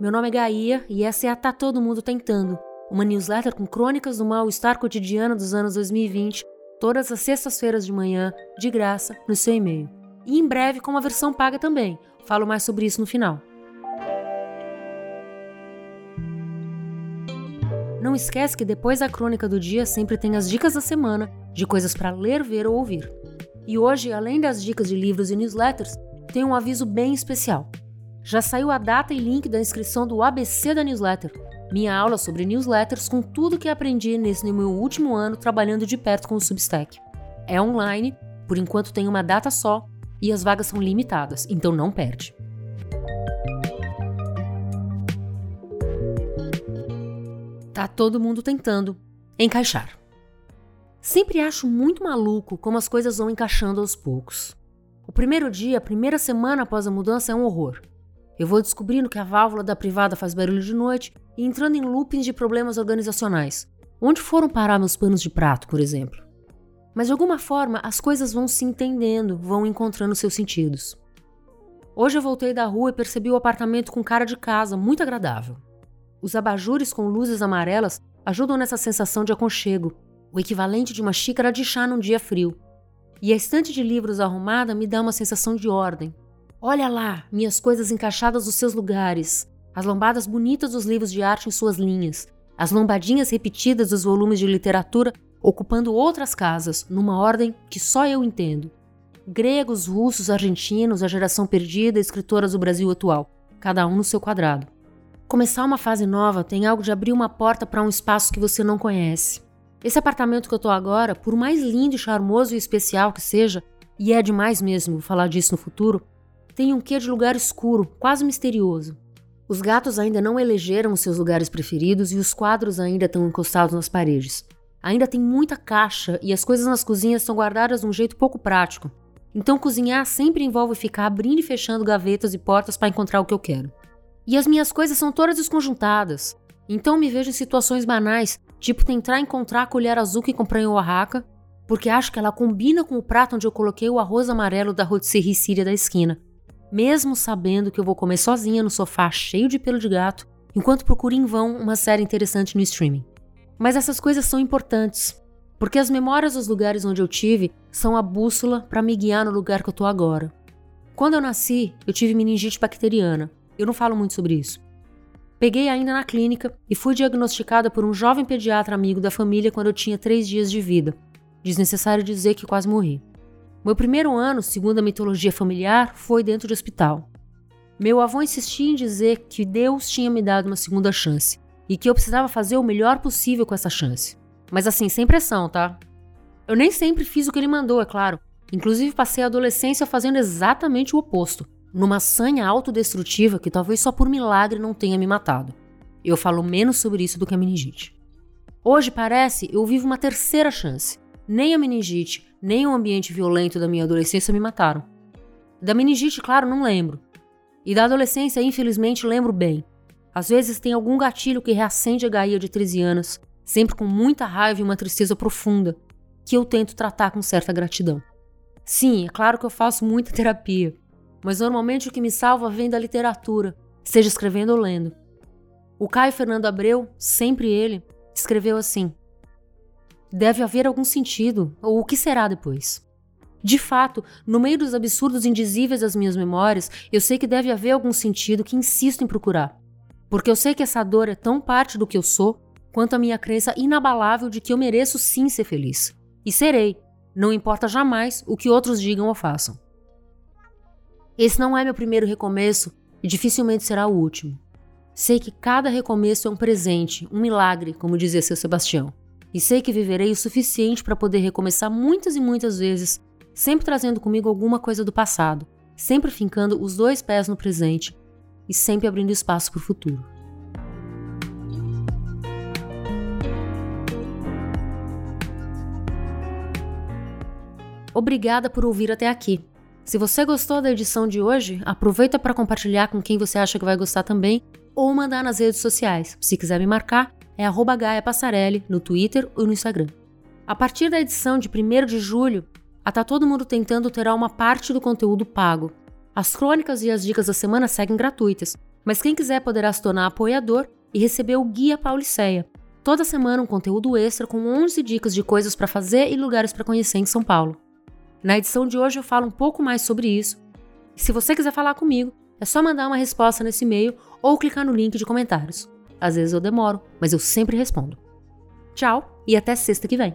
meu nome é Gaia e essa é a Tá Todo Mundo Tentando, uma newsletter com crônicas do mal-estar cotidiano dos anos 2020, todas as sextas-feiras de manhã, de graça, no seu e-mail. E em breve com uma versão paga também, falo mais sobre isso no final. Não esquece que depois da crônica do dia sempre tem as dicas da semana de coisas para ler, ver ou ouvir. E hoje, além das dicas de livros e newsletters, tem um aviso bem especial. Já saiu a data e link da inscrição do ABC da newsletter, minha aula sobre newsletters com tudo que aprendi nesse meu último ano trabalhando de perto com o Substack. É online, por enquanto tem uma data só e as vagas são limitadas, então não perde. Tá todo mundo tentando encaixar. Sempre acho muito maluco como as coisas vão encaixando aos poucos. O primeiro dia, a primeira semana após a mudança é um horror. Eu vou descobrindo que a válvula da privada faz barulho de noite e entrando em loopings de problemas organizacionais. Onde foram parar meus panos de prato, por exemplo? Mas de alguma forma as coisas vão se entendendo, vão encontrando seus sentidos. Hoje eu voltei da rua e percebi o apartamento com cara de casa, muito agradável. Os abajures com luzes amarelas ajudam nessa sensação de aconchego, o equivalente de uma xícara de chá num dia frio. E a estante de livros arrumada me dá uma sensação de ordem, Olha lá, minhas coisas encaixadas nos seus lugares, as lombadas bonitas dos livros de arte em suas linhas, as lombadinhas repetidas dos volumes de literatura ocupando outras casas, numa ordem que só eu entendo. Gregos, russos, argentinos, a geração perdida, escritoras do Brasil atual, cada um no seu quadrado. Começar uma fase nova tem algo de abrir uma porta para um espaço que você não conhece. Esse apartamento que eu tô agora, por mais lindo, charmoso e especial que seja, e é demais mesmo falar disso no futuro, tem um quê de lugar escuro, quase misterioso. Os gatos ainda não elegeram os seus lugares preferidos e os quadros ainda estão encostados nas paredes. Ainda tem muita caixa e as coisas nas cozinhas estão guardadas de um jeito pouco prático. Então cozinhar sempre envolve ficar abrindo e fechando gavetas e portas para encontrar o que eu quero. E as minhas coisas são todas desconjuntadas. Então me vejo em situações banais, tipo tentar encontrar a colher azul que comprei em Oaxaca, porque acho que ela combina com o prato onde eu coloquei o arroz amarelo da rotisserie síria da esquina mesmo sabendo que eu vou comer sozinha no sofá cheio de pelo de gato, enquanto procuro em vão uma série interessante no streaming. Mas essas coisas são importantes, porque as memórias dos lugares onde eu tive são a bússola para me guiar no lugar que eu tô agora. Quando eu nasci, eu tive meningite bacteriana. Eu não falo muito sobre isso. Peguei ainda na clínica e fui diagnosticada por um jovem pediatra amigo da família quando eu tinha três dias de vida. Desnecessário dizer que quase morri. Meu primeiro ano, segundo a mitologia familiar, foi dentro de hospital. Meu avô insistia em dizer que Deus tinha me dado uma segunda chance e que eu precisava fazer o melhor possível com essa chance. Mas assim, sem pressão, tá? Eu nem sempre fiz o que ele mandou, é claro. Inclusive passei a adolescência fazendo exatamente o oposto, numa sanha autodestrutiva que talvez só por milagre não tenha me matado. Eu falo menos sobre isso do que a meningite. Hoje parece eu vivo uma terceira chance. Nem a meningite, nem o ambiente violento da minha adolescência me mataram. Da meningite, claro, não lembro. E da adolescência, infelizmente, lembro bem. Às vezes tem algum gatilho que reacende a Gaia de 13 anos, sempre com muita raiva e uma tristeza profunda, que eu tento tratar com certa gratidão. Sim, é claro que eu faço muita terapia, mas normalmente o que me salva vem da literatura, seja escrevendo ou lendo. O Caio Fernando Abreu, sempre ele, escreveu assim: Deve haver algum sentido, ou o que será depois? De fato, no meio dos absurdos indizíveis das minhas memórias, eu sei que deve haver algum sentido que insisto em procurar. Porque eu sei que essa dor é tão parte do que eu sou, quanto a minha crença inabalável de que eu mereço sim ser feliz. E serei, não importa jamais o que outros digam ou façam. Esse não é meu primeiro recomeço e dificilmente será o último. Sei que cada recomeço é um presente, um milagre, como dizia seu Sebastião e sei que viverei o suficiente para poder recomeçar muitas e muitas vezes, sempre trazendo comigo alguma coisa do passado, sempre fincando os dois pés no presente e sempre abrindo espaço para o futuro. Obrigada por ouvir até aqui. Se você gostou da edição de hoje, aproveita para compartilhar com quem você acha que vai gostar também ou mandar nas redes sociais. Se quiser me marcar, é arroba no Twitter ou no Instagram. A partir da edição de 1 de julho, a Tá Todo Mundo Tentando terá uma parte do conteúdo pago. As crônicas e as dicas da semana seguem gratuitas, Mas quem quiser poderá se tornar apoiador e receber o Guia Pauliceia. Toda semana um conteúdo extra com 11 dicas de coisas para fazer e lugares para conhecer em São Paulo. Na edição de hoje eu falo um pouco mais sobre isso. Se você quiser falar comigo, é só mandar uma resposta nesse e-mail ou clicar no link de comentários. Às vezes eu demoro, mas eu sempre respondo. Tchau e até sexta que vem.